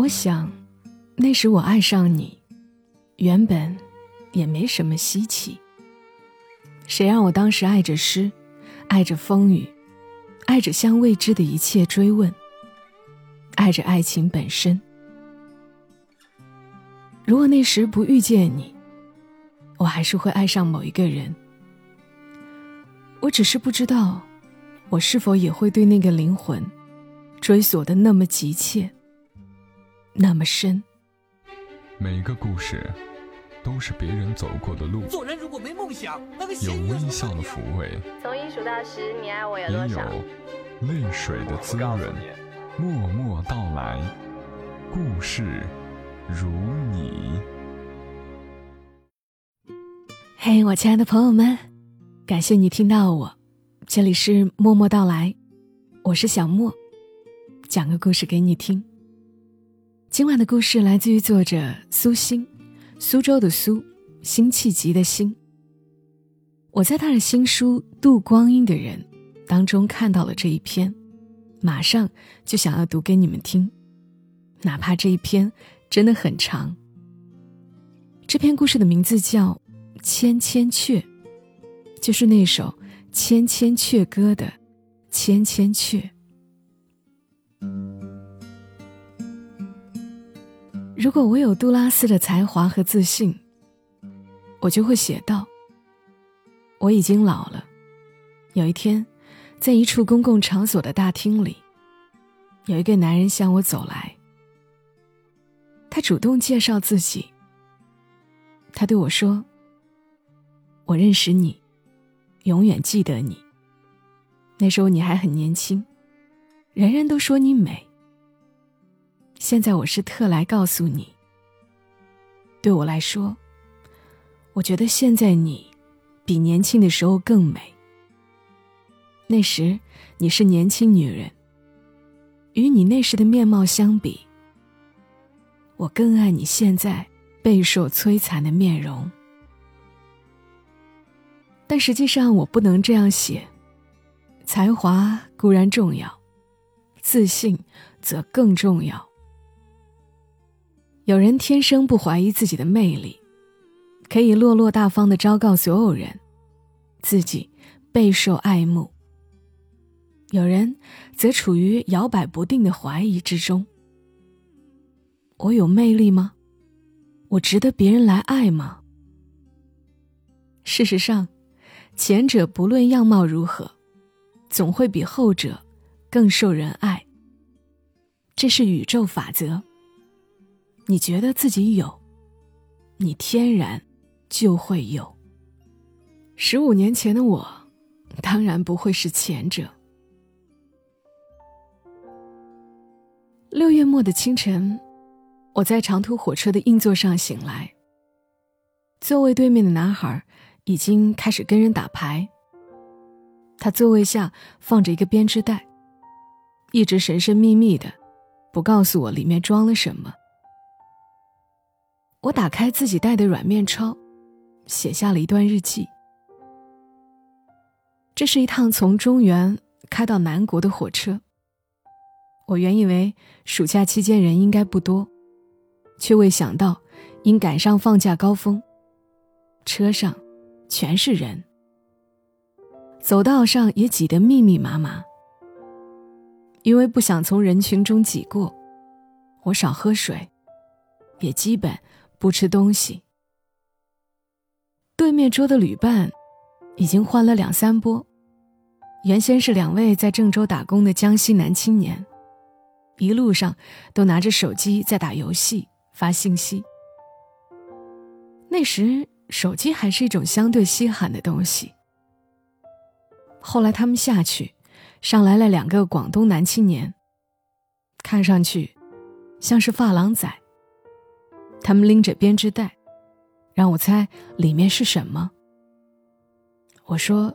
我想，那时我爱上你，原本也没什么稀奇。谁让我当时爱着诗，爱着风雨，爱着向未知的一切追问，爱着爱情本身。如果那时不遇见你，我还是会爱上某一个人。我只是不知道，我是否也会对那个灵魂追索的那么急切，那么深。每个故事都是别人走过的路，做人如果没梦想，那个有微笑的抚慰，从一数到十，你爱我有多也？有泪水的滋润。默默到来，故事如你。嘿，我亲爱的朋友们，感谢你听到我，这里是默默到来，我是小莫，讲个故事给你听。今晚的故事来自于作者苏欣，苏州的苏，辛弃疾的辛。我在他的新书《度光阴的人》当中看到了这一篇，马上就想要读给你们听，哪怕这一篇真的很长。这篇故事的名字叫《千千阙》，就是那首《千千阙歌》的《千千阙》。如果我有杜拉斯的才华和自信，我就会写道：我已经老了。有一天，在一处公共场所的大厅里，有一个男人向我走来。他主动介绍自己。他对我说：“我认识你，永远记得你。那时候你还很年轻，人人都说你美。现在我是特来告诉你，对我来说，我觉得现在你比年轻的时候更美。那时你是年轻女人，与你那时的面貌相比，我更爱你现在。”备受摧残的面容，但实际上我不能这样写。才华固然重要，自信则更重要。有人天生不怀疑自己的魅力，可以落落大方的昭告所有人，自己备受爱慕；有人则处于摇摆不定的怀疑之中。我有魅力吗？我值得别人来爱吗？事实上，前者不论样貌如何，总会比后者更受人爱。这是宇宙法则。你觉得自己有，你天然就会有。十五年前的我，当然不会是前者。六月末的清晨。我在长途火车的硬座上醒来。座位对面的男孩已经开始跟人打牌。他座位下放着一个编织袋，一直神神秘秘的，不告诉我里面装了什么。我打开自己带的软面抄，写下了一段日记。这是一趟从中原开到南国的火车。我原以为暑假期间人应该不多。却未想到，因赶上放假高峰，车上全是人，走道上也挤得密密麻麻。因为不想从人群中挤过，我少喝水，也基本不吃东西。对面桌的旅伴已经换了两三波，原先是两位在郑州打工的江西男青年，一路上都拿着手机在打游戏。发信息。那时手机还是一种相对稀罕的东西。后来他们下去，上来了两个广东男青年，看上去像是发廊仔。他们拎着编织袋，让我猜里面是什么。我说：“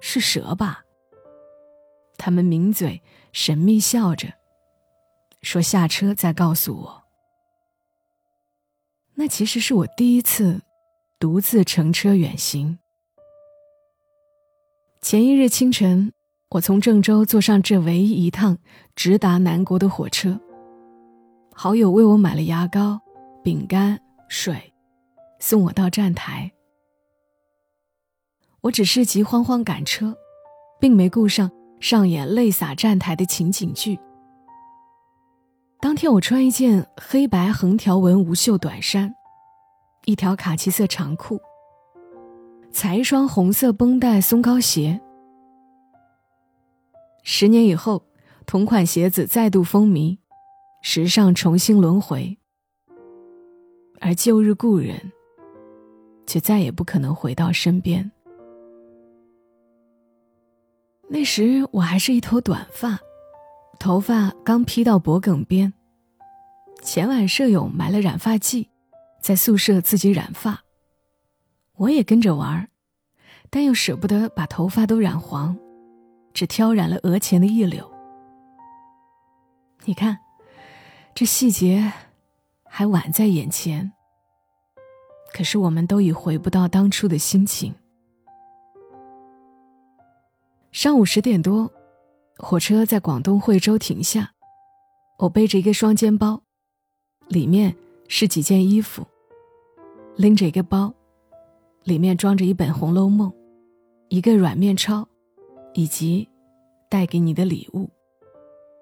是蛇吧？”他们抿嘴，神秘笑着，说：“下车再告诉我。”那其实是我第一次独自乘车远行。前一日清晨，我从郑州坐上这唯一一趟直达南国的火车，好友为我买了牙膏、饼干、水，送我到站台。我只是急慌慌赶车，并没顾上上演泪洒站台的情景剧。当天我穿一件黑白横条纹无袖短衫，一条卡其色长裤，踩一双红色绷带松糕鞋。十年以后，同款鞋子再度风靡，时尚重新轮回，而旧日故人却再也不可能回到身边。那时我还是一头短发。头发刚披到脖梗边。前晚舍友买了染发剂，在宿舍自己染发，我也跟着玩儿但又舍不得把头发都染黄，只挑染了额前的一绺。你看，这细节还宛在眼前。可是我们都已回不到当初的心情。上午十点多。火车在广东惠州停下，我背着一个双肩包，里面是几件衣服，拎着一个包，里面装着一本《红楼梦》，一个软面钞，以及带给你的礼物，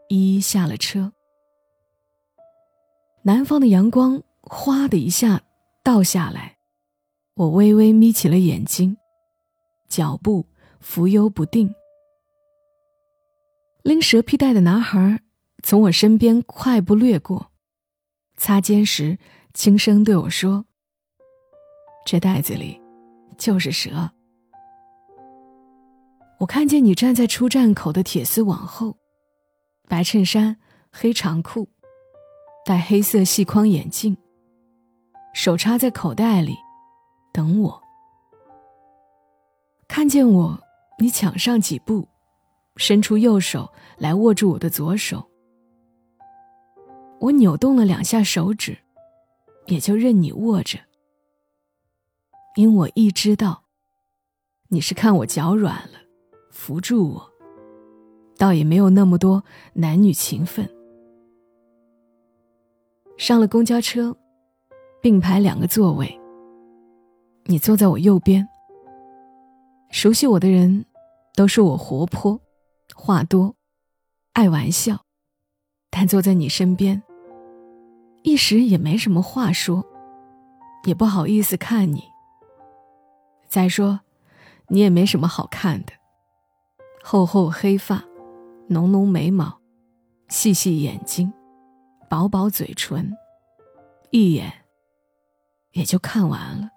一一下了车。南方的阳光哗的一下倒下来，我微微眯起了眼睛，脚步浮游不定。拎蛇皮袋的男孩从我身边快步掠过，擦肩时轻声对我说：“这袋子里就是蛇。”我看见你站在出站口的铁丝网后，白衬衫、黑长裤，戴黑色细框眼镜，手插在口袋里，等我。看见我，你抢上几步。伸出右手来握住我的左手，我扭动了两下手指，也就任你握着。因我一知道，你是看我脚软了，扶住我，倒也没有那么多男女情分。上了公交车，并排两个座位，你坐在我右边。熟悉我的人，都说我活泼。话多，爱玩笑，但坐在你身边，一时也没什么话说，也不好意思看你。再说，你也没什么好看的，厚厚黑发，浓浓眉毛，细细眼睛，薄薄嘴唇，一眼也就看完了，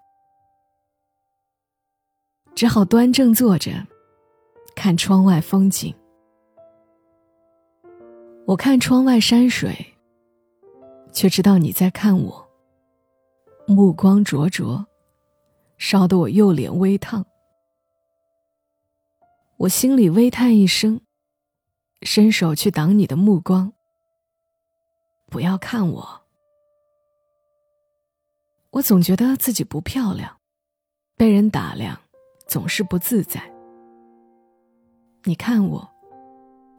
只好端正坐着，看窗外风景。我看窗外山水，却知道你在看我。目光灼灼，烧得我右脸微烫。我心里微叹一声，伸手去挡你的目光。不要看我，我总觉得自己不漂亮，被人打量总是不自在。你看我。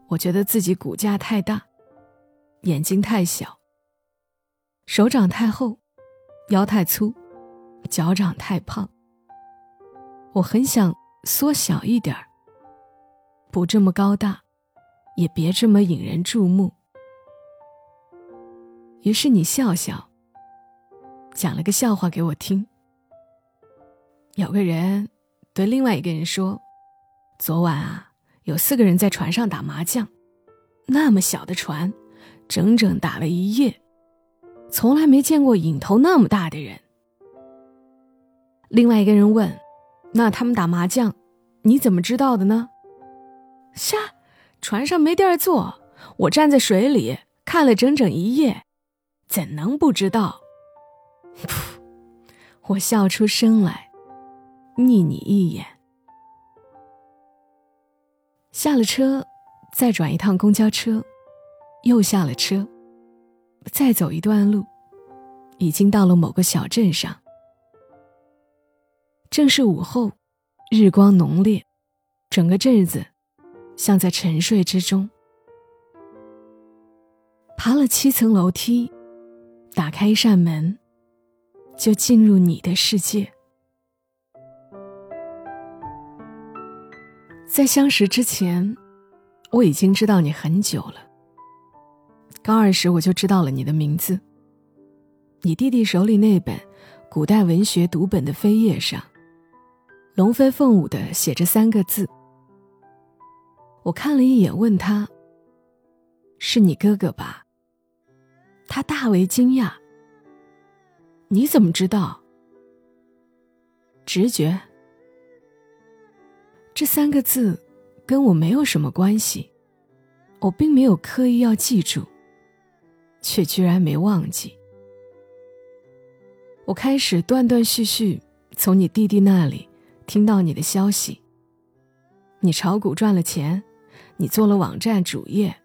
我觉得自己骨架太大，眼睛太小，手掌太厚，腰太粗，脚掌太胖。我很想缩小一点儿，不这么高大，也别这么引人注目。于是你笑笑，讲了个笑话给我听。有个人对另外一个人说：“昨晚啊。”有四个人在船上打麻将，那么小的船，整整打了一夜，从来没见过瘾头那么大的人。另外一个人问：“那他们打麻将，你怎么知道的呢？”“瞎，船上没地儿坐，我站在水里看了整整一夜，怎能不知道？” 噗，我笑出声来，睨你一眼。下了车，再转一趟公交车，又下了车，再走一段路，已经到了某个小镇上。正是午后，日光浓烈，整个镇子像在沉睡之中。爬了七层楼梯，打开一扇门，就进入你的世界。在相识之前，我已经知道你很久了。高二时我就知道了你的名字。你弟弟手里那本古代文学读本的扉页上，龙飞凤舞的写着三个字。我看了一眼，问他：“是你哥哥吧？”他大为惊讶。你怎么知道？直觉。这三个字跟我没有什么关系，我并没有刻意要记住，却居然没忘记。我开始断断续续从你弟弟那里听到你的消息。你炒股赚了钱，你做了网站主页，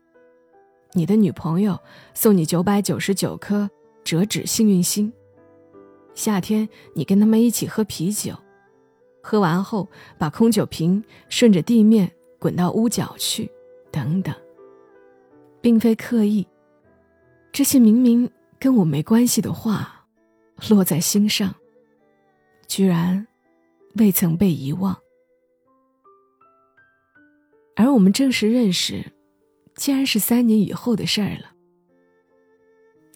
你的女朋友送你九百九十九颗折纸幸运星。夏天你跟他们一起喝啤酒。喝完后，把空酒瓶顺着地面滚到屋角去，等等，并非刻意。这些明明跟我没关系的话，落在心上，居然未曾被遗忘。而我们正式认识，竟然是三年以后的事儿了。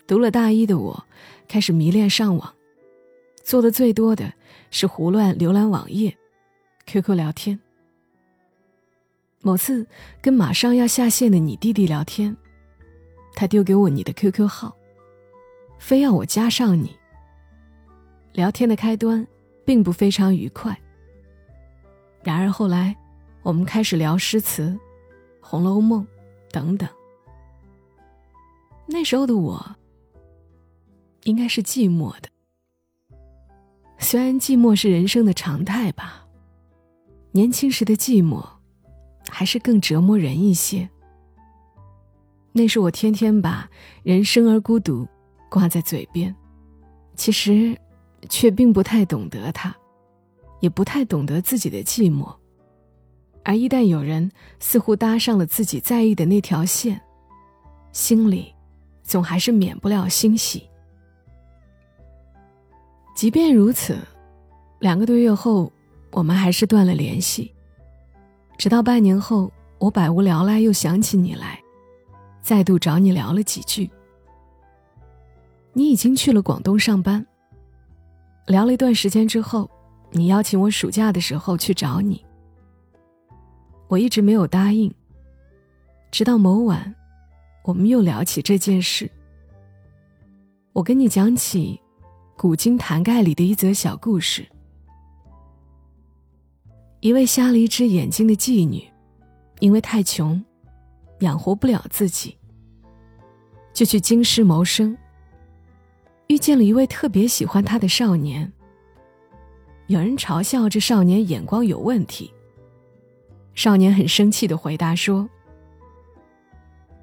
读了大一的我，开始迷恋上网。做的最多的是胡乱浏览网页、QQ 聊天。某次跟马上要下线的你弟弟聊天，他丢给我你的 QQ 号，非要我加上你。聊天的开端并不非常愉快。然而后来，我们开始聊诗词、《红楼梦》等等。那时候的我，应该是寂寞的。虽然寂寞是人生的常态吧，年轻时的寂寞，还是更折磨人一些。那是我天天把“人生而孤独”挂在嘴边，其实，却并不太懂得它，也不太懂得自己的寂寞。而一旦有人似乎搭上了自己在意的那条线，心里，总还是免不了欣喜。即便如此，两个多月后，我们还是断了联系。直到半年后，我百无聊赖又想起你来，再度找你聊了几句。你已经去了广东上班。聊了一段时间之后，你邀请我暑假的时候去找你。我一直没有答应。直到某晚，我们又聊起这件事。我跟你讲起。古今坛盖里的一则小故事：一位瞎了一只眼睛的妓女，因为太穷，养活不了自己，就去京师谋生。遇见了一位特别喜欢她的少年。有人嘲笑这少年眼光有问题。少年很生气的回答说：“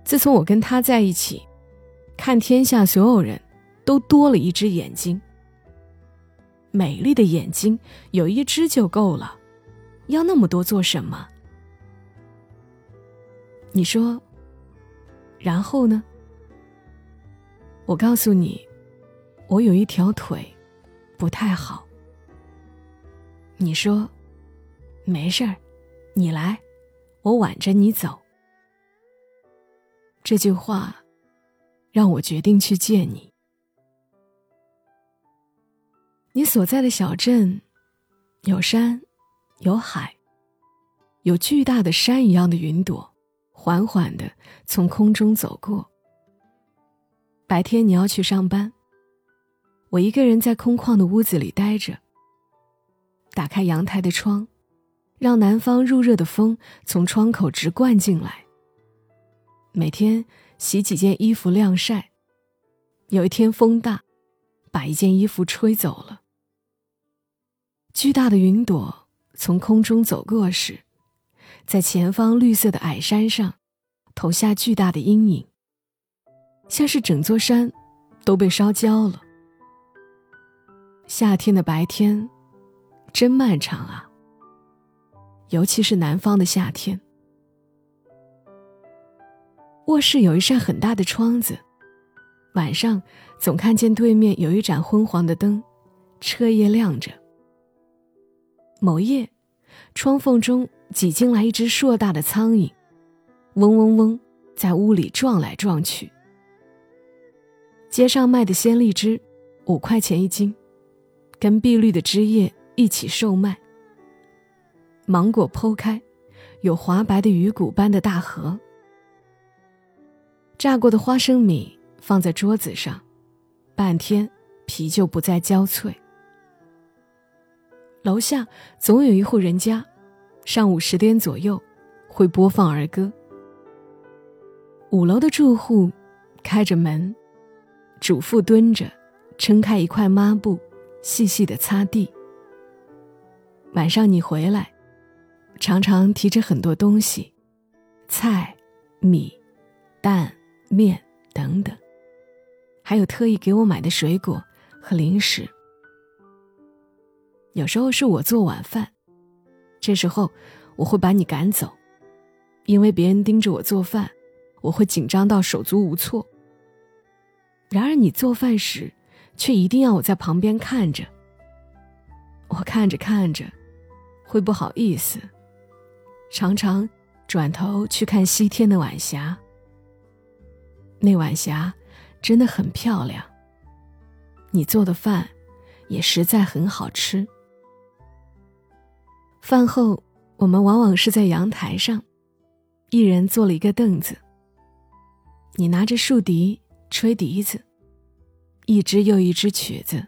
自从我跟他在一起，看天下所有人。”都多了一只眼睛。美丽的眼睛有一只就够了，要那么多做什么？你说，然后呢？我告诉你，我有一条腿不太好。你说，没事儿，你来，我挽着你走。这句话让我决定去见你。你所在的小镇，有山，有海，有巨大的山一样的云朵，缓缓的从空中走过。白天你要去上班，我一个人在空旷的屋子里待着。打开阳台的窗，让南方入热的风从窗口直灌进来。每天洗几件衣服晾晒，有一天风大，把一件衣服吹走了。巨大的云朵从空中走过时，在前方绿色的矮山上投下巨大的阴影，像是整座山都被烧焦了。夏天的白天真漫长啊，尤其是南方的夏天。卧室有一扇很大的窗子，晚上总看见对面有一盏昏黄的灯，彻夜亮着。某夜，窗缝中挤进来一只硕大的苍蝇，嗡嗡嗡，在屋里撞来撞去。街上卖的鲜荔枝，五块钱一斤，跟碧绿的枝叶一起售卖。芒果剖开，有滑白的鱼骨般的大核。炸过的花生米放在桌子上，半天皮就不再焦脆。楼下总有一户人家，上午十点左右会播放儿歌。五楼的住户开着门。主妇蹲着，撑开一块抹布，细细的擦地。晚上你回来，常常提着很多东西，菜、米、蛋、面等等，还有特意给我买的水果和零食。有时候是我做晚饭，这时候我会把你赶走，因为别人盯着我做饭，我会紧张到手足无措。然而你做饭时，却一定要我在旁边看着。我看着看着，会不好意思，常常转头去看西天的晚霞。那晚霞真的很漂亮。你做的饭也实在很好吃。饭后，我们往往是在阳台上，一人坐了一个凳子。你拿着竖笛。吹笛子，一支又一支曲子，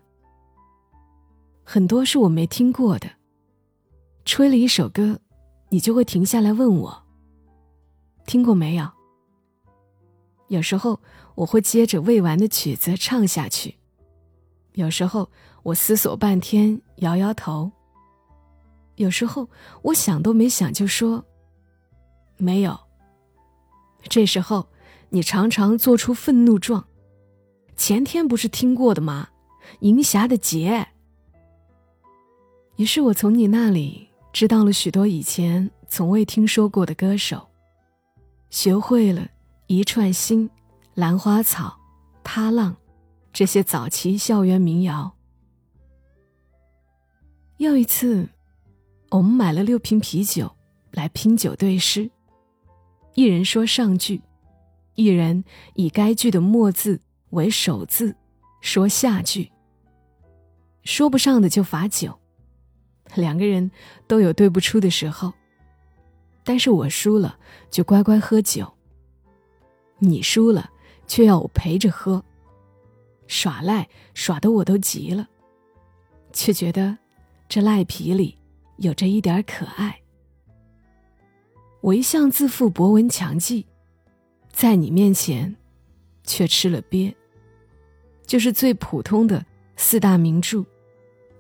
很多是我没听过的。吹了一首歌，你就会停下来问我：“听过没有？”有时候我会接着未完的曲子唱下去，有时候我思索半天摇摇头，有时候我想都没想就说：“没有。”这时候。你常常做出愤怒状。前天不是听过的吗？银霞的劫。于是我从你那里知道了许多以前从未听说过的歌手，学会了一串心、兰花草、踏浪这些早期校园民谣。又一次，我们买了六瓶啤酒来拼酒对诗，一人说上句。一人以该句的末字为首字，说下句。说不上的就罚酒，两个人都有对不出的时候。但是我输了就乖乖喝酒，你输了却要我陪着喝，耍赖耍得我都急了，却觉得这赖皮里有着一点可爱。我一向自负博闻强记。在你面前，却吃了瘪。就是最普通的四大名著，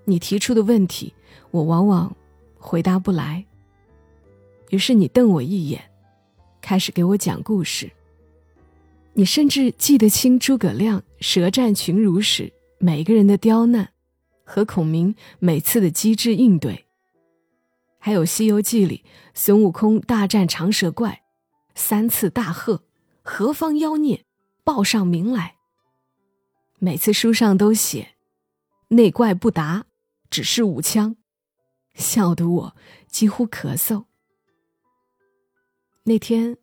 你提出的问题，我往往回答不来。于是你瞪我一眼，开始给我讲故事。你甚至记得清诸葛亮舌战群儒时每个人的刁难，和孔明每次的机智应对，还有《西游记》里孙悟空大战长蛇怪，三次大喝。何方妖孽，报上名来。每次书上都写，内怪不答，只是舞枪，笑得我几乎咳嗽。那天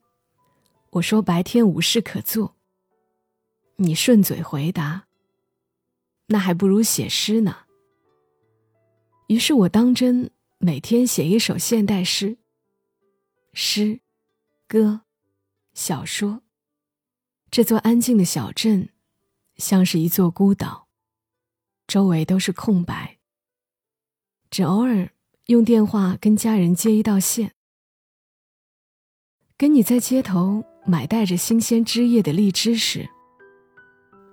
我说白天无事可做，你顺嘴回答：“那还不如写诗呢。”于是我当真每天写一首现代诗，诗、歌、小说。这座安静的小镇，像是一座孤岛，周围都是空白。只偶尔用电话跟家人接一道线。跟你在街头买带着新鲜枝叶的荔枝时，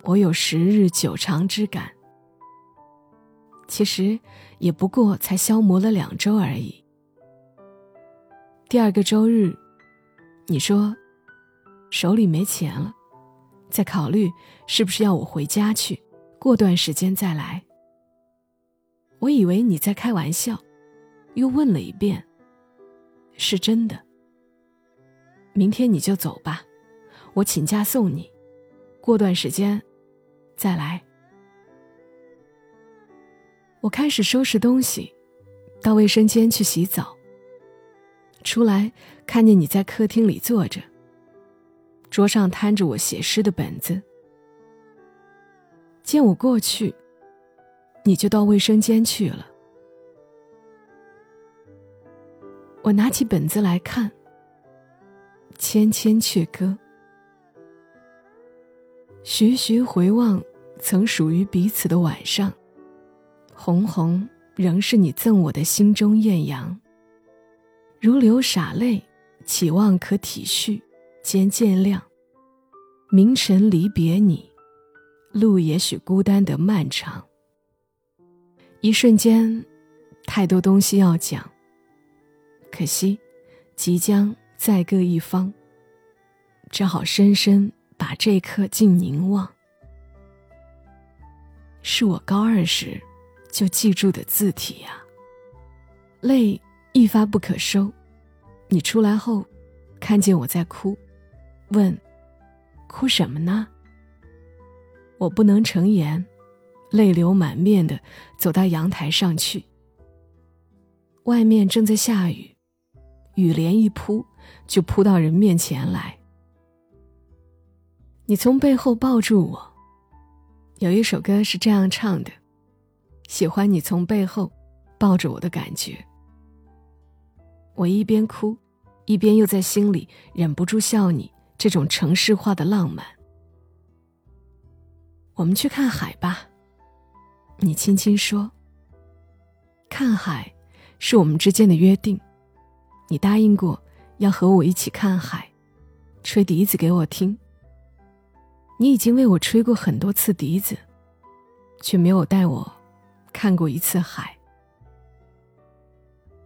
我有十日久长之感。其实也不过才消磨了两周而已。第二个周日，你说手里没钱了。在考虑是不是要我回家去，过段时间再来。我以为你在开玩笑，又问了一遍：“是真的？”明天你就走吧，我请假送你。过段时间再来。我开始收拾东西，到卫生间去洗澡。出来看见你在客厅里坐着，桌上摊着我写诗的本子。见我过去，你就到卫生间去了。我拿起本子来看，《千千阙歌》，徐徐回望曾属于彼此的晚上，红红仍是你赠我的心中艳阳。如流洒泪，期望可体恤，兼见谅。明晨离别你，路也许孤单的漫长。一瞬间，太多东西要讲。可惜，即将再各一方，只好深深把这刻尽凝望。是我高二时就记住的字体呀，泪。一发不可收，你出来后，看见我在哭，问：“哭什么呢？”我不能成言，泪流满面的走到阳台上去。外面正在下雨，雨帘一扑，就扑到人面前来。你从背后抱住我，有一首歌是这样唱的：“喜欢你从背后抱着我的感觉。”我一边哭，一边又在心里忍不住笑你这种城市化的浪漫。我们去看海吧，你轻轻说。看海是我们之间的约定，你答应过要和我一起看海，吹笛子给我听。你已经为我吹过很多次笛子，却没有带我看过一次海。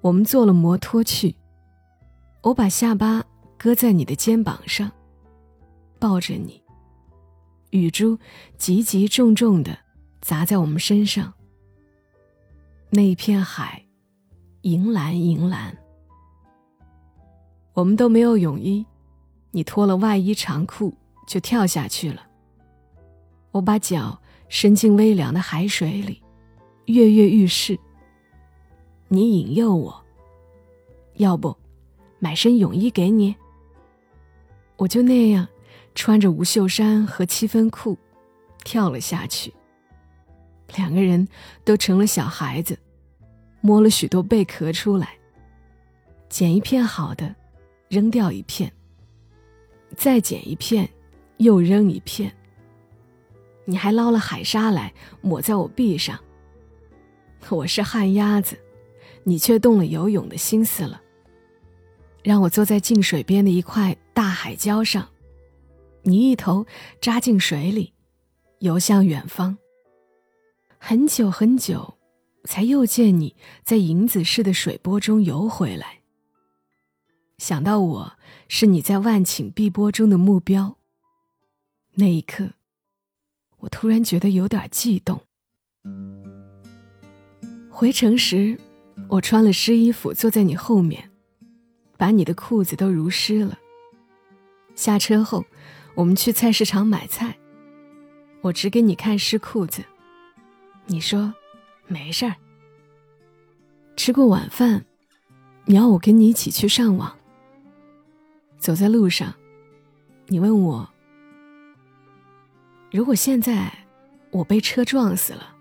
我们坐了摩托去，我把下巴搁在你的肩膀上，抱着你。雨珠急急重重的砸在我们身上。那一片海，银蓝银蓝。我们都没有泳衣，你脱了外衣长裤就跳下去了。我把脚伸进微凉的海水里，跃跃欲试。你引诱我，要不买身泳衣给你？我就那样穿着无袖衫和七分裤跳了下去。两个人都成了小孩子，摸了许多贝壳出来，捡一片好的，扔掉一片，再捡一片，又扔一片。你还捞了海沙来抹在我臂上。我是旱鸭子。你却动了游泳的心思了，让我坐在近水边的一块大海礁上，你一头扎进水里，游向远方。很久很久，才又见你在银子似的水波中游回来。想到我是你在万顷碧波中的目标，那一刻，我突然觉得有点悸动。回城时。我穿了湿衣服，坐在你后面，把你的裤子都濡湿了。下车后，我们去菜市场买菜，我只给你看湿裤子，你说没事儿。吃过晚饭，你要我跟你一起去上网。走在路上，你问我，如果现在我被车撞死了，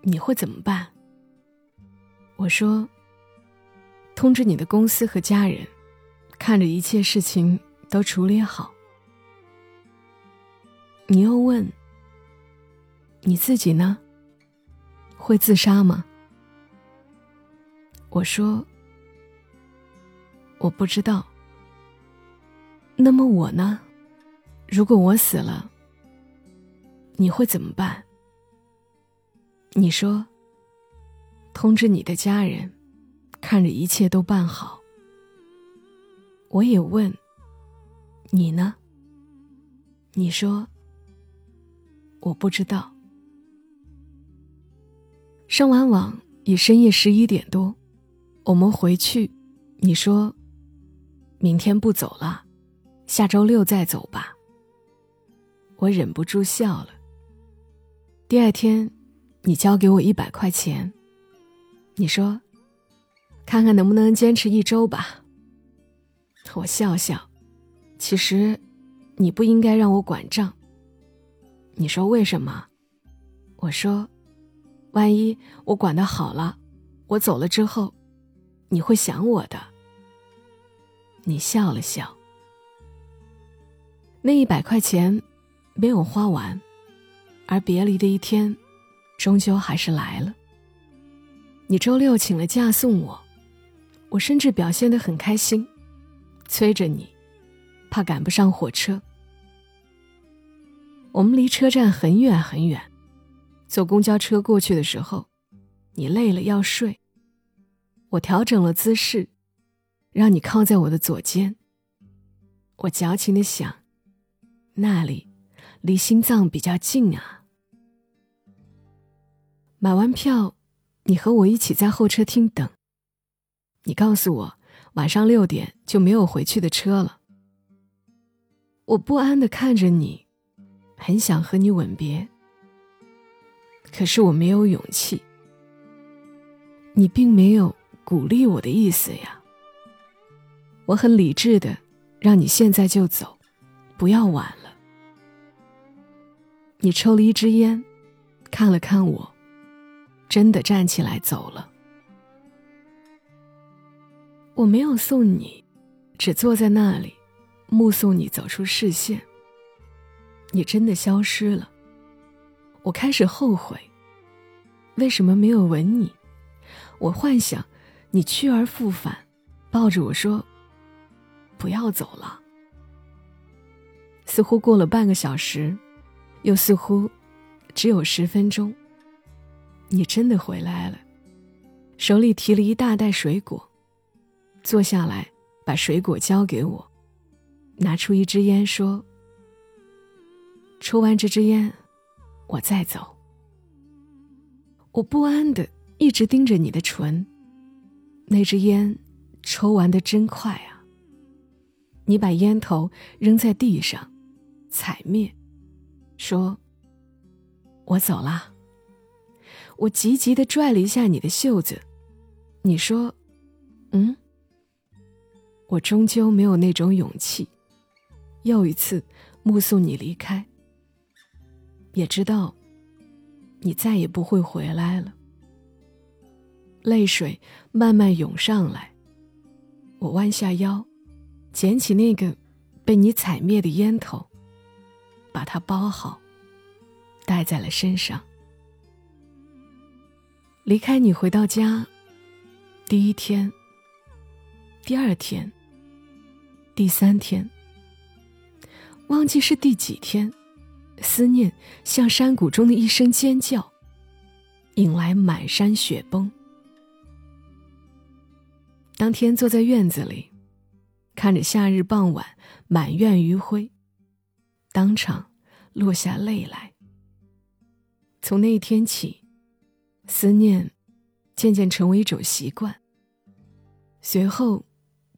你会怎么办？我说：“通知你的公司和家人，看着一切事情都处理好。”你又问：“你自己呢？会自杀吗？”我说：“我不知道。”那么我呢？如果我死了，你会怎么办？你说。通知你的家人，看着一切都办好。我也问你呢。你说我不知道。上完网已深夜十一点多，我们回去。你说明天不走了，下周六再走吧。我忍不住笑了。第二天，你交给我一百块钱，你说：“看看能不能坚持一周吧。”我笑笑，其实你不应该让我管账。你说为什么？我说，万一我管的好了，我走了之后，你会想我的。你笑了笑。那一百块钱没有花完，而别离的一天，终究还是来了。你周六请了假送我，我甚至表现得很开心，催着你，怕赶不上火车。我们离车站很远很远，坐公交车过去的时候，你累了要睡，我调整了姿势，让你靠在我的左肩。我矫情的想。那里离心脏比较近啊。买完票，你和我一起在候车厅等。你告诉我晚上六点就没有回去的车了。我不安的看着你，很想和你吻别，可是我没有勇气。你并没有鼓励我的意思呀。我很理智的让你现在就走，不要晚了。你抽了一支烟，看了看我，真的站起来走了。我没有送你，只坐在那里，目送你走出视线。你真的消失了，我开始后悔，为什么没有吻你？我幻想你去而复返，抱着我说：“不要走了。”似乎过了半个小时。又似乎只有十分钟。你真的回来了，手里提了一大袋水果，坐下来把水果交给我，拿出一支烟说：“抽完这支烟，我再走。”我不安的一直盯着你的唇，那支烟抽完的真快啊！你把烟头扔在地上，踩灭。说：“我走了。”我急急的拽了一下你的袖子，你说：“嗯。”我终究没有那种勇气，又一次目送你离开，也知道你再也不会回来了。泪水慢慢涌上来，我弯下腰，捡起那个被你踩灭的烟头。把它包好，带在了身上。离开你回到家，第一天、第二天、第三天，忘记是第几天，思念像山谷中的一声尖叫，引来满山雪崩。当天坐在院子里，看着夏日傍晚满院余晖。当场落下泪来。从那一天起，思念渐渐成为一种习惯，随后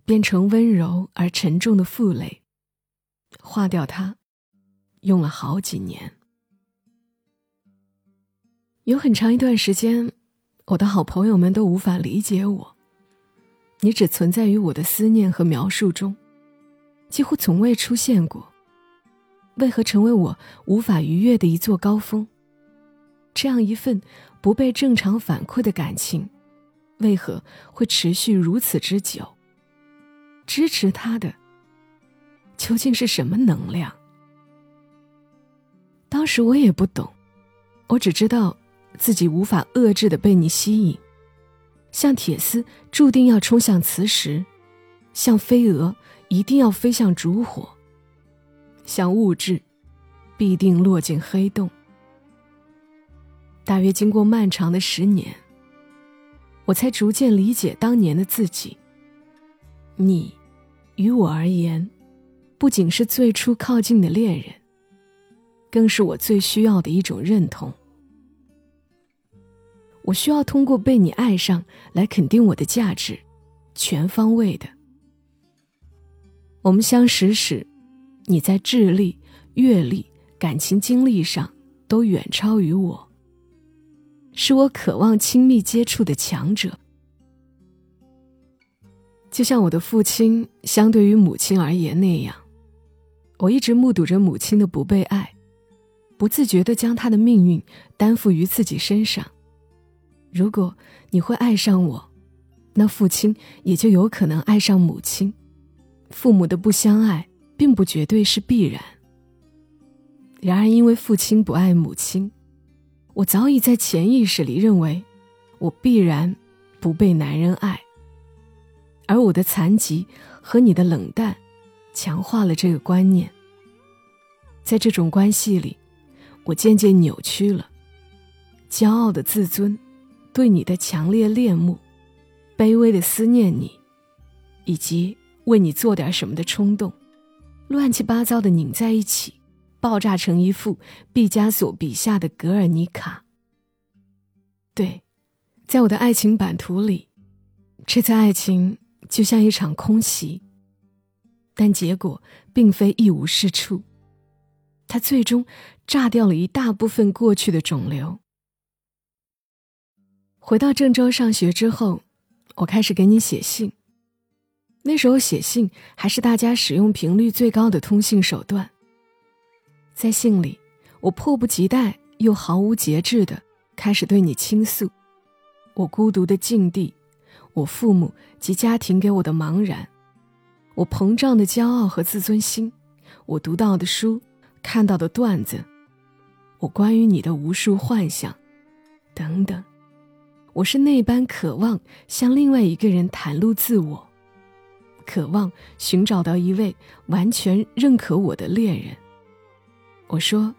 变成温柔而沉重的负累。化掉它，用了好几年。有很长一段时间，我的好朋友们都无法理解我。你只存在于我的思念和描述中，几乎从未出现过。为何成为我无法逾越的一座高峰？这样一份不被正常反馈的感情，为何会持续如此之久？支持他的究竟是什么能量？当时我也不懂，我只知道自己无法遏制的被你吸引，像铁丝注定要冲向磁石，像飞蛾一定要飞向烛火。像物质，必定落进黑洞。大约经过漫长的十年，我才逐渐理解当年的自己。你，于我而言，不仅是最初靠近的恋人，更是我最需要的一种认同。我需要通过被你爱上来肯定我的价值，全方位的。我们相识时。你在智力、阅历、感情经历上都远超于我，是我渴望亲密接触的强者。就像我的父亲相对于母亲而言那样，我一直目睹着母亲的不被爱，不自觉地将她的命运担负于自己身上。如果你会爱上我，那父亲也就有可能爱上母亲。父母的不相爱，并不绝对是必然。然而，因为父亲不爱母亲，我早已在潜意识里认为，我必然不被男人爱。而我的残疾和你的冷淡，强化了这个观念。在这种关系里，我渐渐扭曲了，骄傲的自尊，对你的强烈恋慕，卑微的思念你，以及为你做点什么的冲动，乱七八糟的拧在一起。爆炸成一幅毕加索笔下的《格尔尼卡》。对，在我的爱情版图里，这次爱情就像一场空袭，但结果并非一无是处。它最终炸掉了一大部分过去的肿瘤。回到郑州上学之后，我开始给你写信。那时候写信还是大家使用频率最高的通信手段。在信里，我迫不及待又毫无节制的开始对你倾诉，我孤独的境地，我父母及家庭给我的茫然，我膨胀的骄傲和自尊心，我读到的书，看到的段子，我关于你的无数幻想，等等，我是那般渴望向另外一个人袒露自我，渴望寻找到一位完全认可我的恋人。我说：“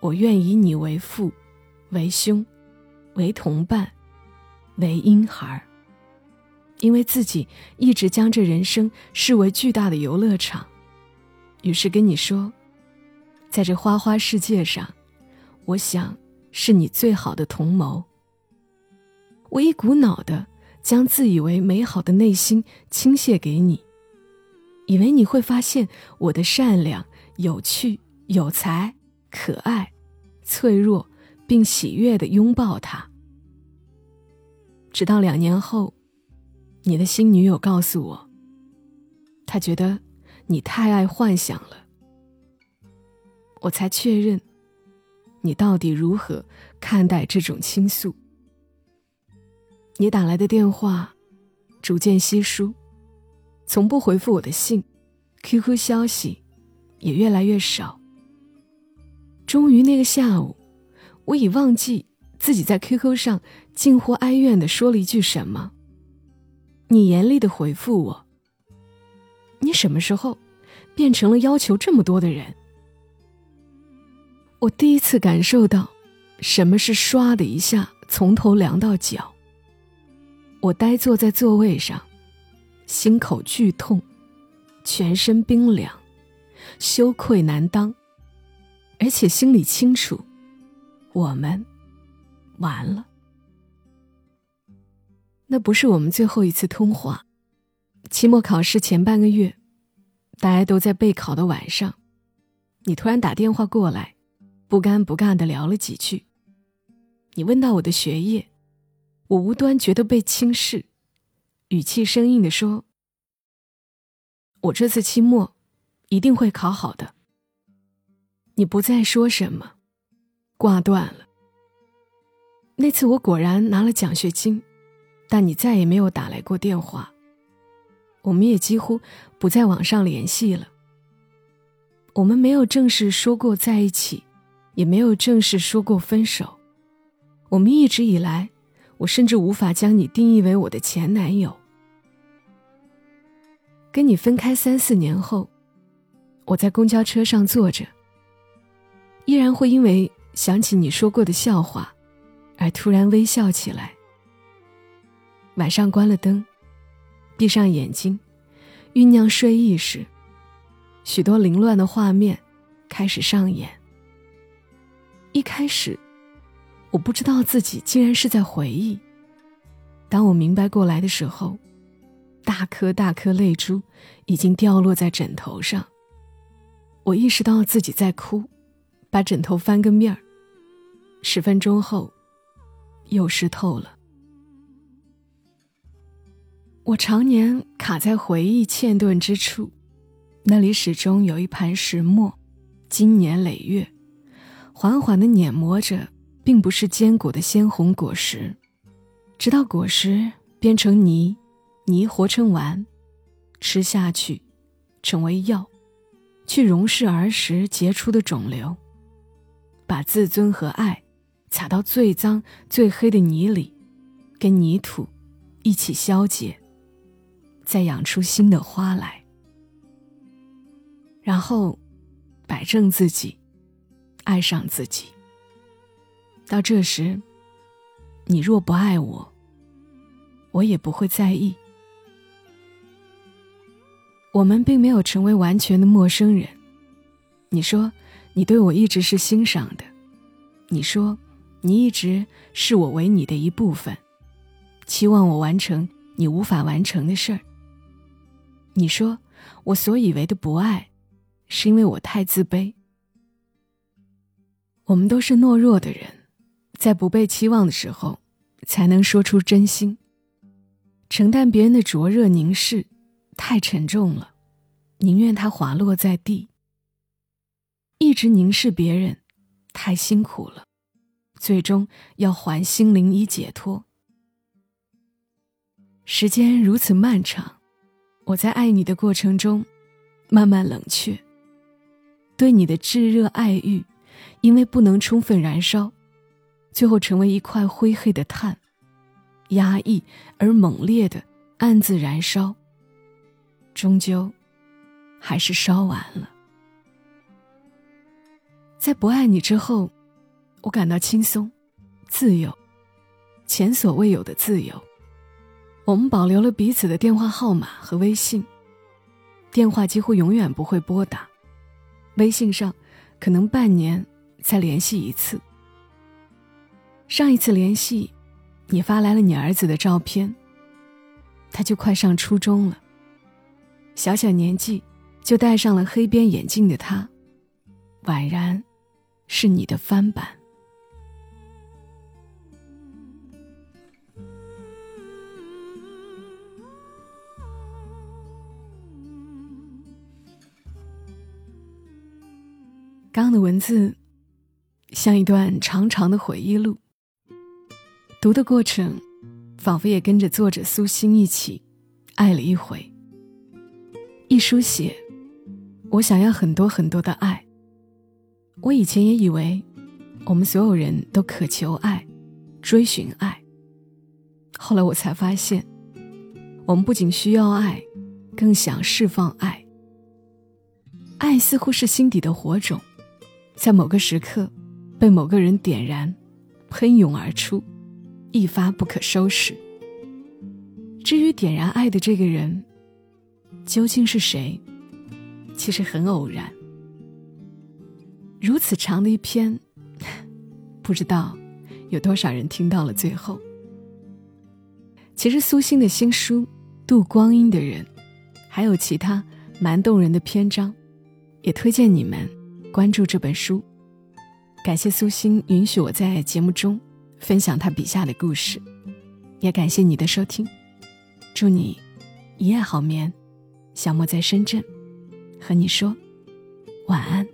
我愿以你为父，为兄，为同伴，为婴孩。因为自己一直将这人生视为巨大的游乐场，于是跟你说，在这花花世界上，我想是你最好的同谋。我一股脑的将自以为美好的内心倾泻给你，以为你会发现我的善良、有趣。”有才、可爱、脆弱，并喜悦的拥抱他。直到两年后，你的新女友告诉我，她觉得你太爱幻想了。我才确认，你到底如何看待这种倾诉。你打来的电话逐渐稀疏，从不回复我的信，QQ 消息也越来越少。终于那个下午，我已忘记自己在 QQ 上近乎哀怨的说了一句什么。你严厉的回复我：“你什么时候变成了要求这么多的人？”我第一次感受到什么是唰的一下从头凉到脚。我呆坐在座位上，心口剧痛，全身冰凉，羞愧难当。而且心里清楚，我们完了。那不是我们最后一次通话。期末考试前半个月，大家都在备考的晚上，你突然打电话过来，不尴不尬的聊了几句。你问到我的学业，我无端觉得被轻视，语气生硬的说：“我这次期末一定会考好的。”你不再说什么，挂断了。那次我果然拿了奖学金，但你再也没有打来过电话。我们也几乎不在网上联系了。我们没有正式说过在一起，也没有正式说过分手。我们一直以来，我甚至无法将你定义为我的前男友。跟你分开三四年后，我在公交车上坐着。依然会因为想起你说过的笑话，而突然微笑起来。晚上关了灯，闭上眼睛，酝酿睡意时，许多凌乱的画面开始上演。一开始，我不知道自己竟然是在回忆。当我明白过来的时候，大颗大颗泪珠已经掉落在枕头上。我意识到自己在哭。把枕头翻个面儿，十分钟后，又湿透了。我常年卡在回忆嵌顿之处，那里始终有一盘石磨，经年累月，缓缓的碾磨着，并不是坚果的鲜红果实，直到果实变成泥，泥活成丸，吃下去，成为药，去溶释儿时结出的肿瘤，把自尊和爱，踩到最脏最黑的泥里，跟泥土一起消解。再养出新的花来，然后摆正自己，爱上自己。到这时，你若不爱我，我也不会在意。我们并没有成为完全的陌生人。你说你对我一直是欣赏的，你说你一直视我为你的一部分，期望我完成你无法完成的事儿。你说，我所以为的不爱，是因为我太自卑。我们都是懦弱的人，在不被期望的时候，才能说出真心。承担别人的灼热凝视，太沉重了，宁愿它滑落在地。一直凝视别人，太辛苦了，最终要还心灵以解脱。时间如此漫长。我在爱你的过程中，慢慢冷却。对你的炙热爱欲，因为不能充分燃烧，最后成为一块灰黑的炭，压抑而猛烈的暗自燃烧，终究还是烧完了。在不爱你之后，我感到轻松、自由，前所未有的自由。我们保留了彼此的电话号码和微信，电话几乎永远不会拨打，微信上可能半年才联系一次。上一次联系，你发来了你儿子的照片，他就快上初中了，小小年纪就戴上了黑边眼镜的他，宛然是你的翻版。刚刚的文字，像一段长长的回忆录。读的过程，仿佛也跟着作者苏欣一起爱了一回。一书写，我想要很多很多的爱。我以前也以为，我们所有人都渴求爱，追寻爱。后来我才发现，我们不仅需要爱，更想释放爱。爱似乎是心底的火种。在某个时刻，被某个人点燃，喷涌而出，一发不可收拾。至于点燃爱的这个人，究竟是谁？其实很偶然。如此长的一篇，不知道有多少人听到了最后。其实苏欣的新书《度光阴的人》，还有其他蛮动人的篇章，也推荐你们。关注这本书，感谢苏欣允许我在节目中分享他笔下的故事，也感谢你的收听，祝你一夜好眠。小莫在深圳，和你说晚安。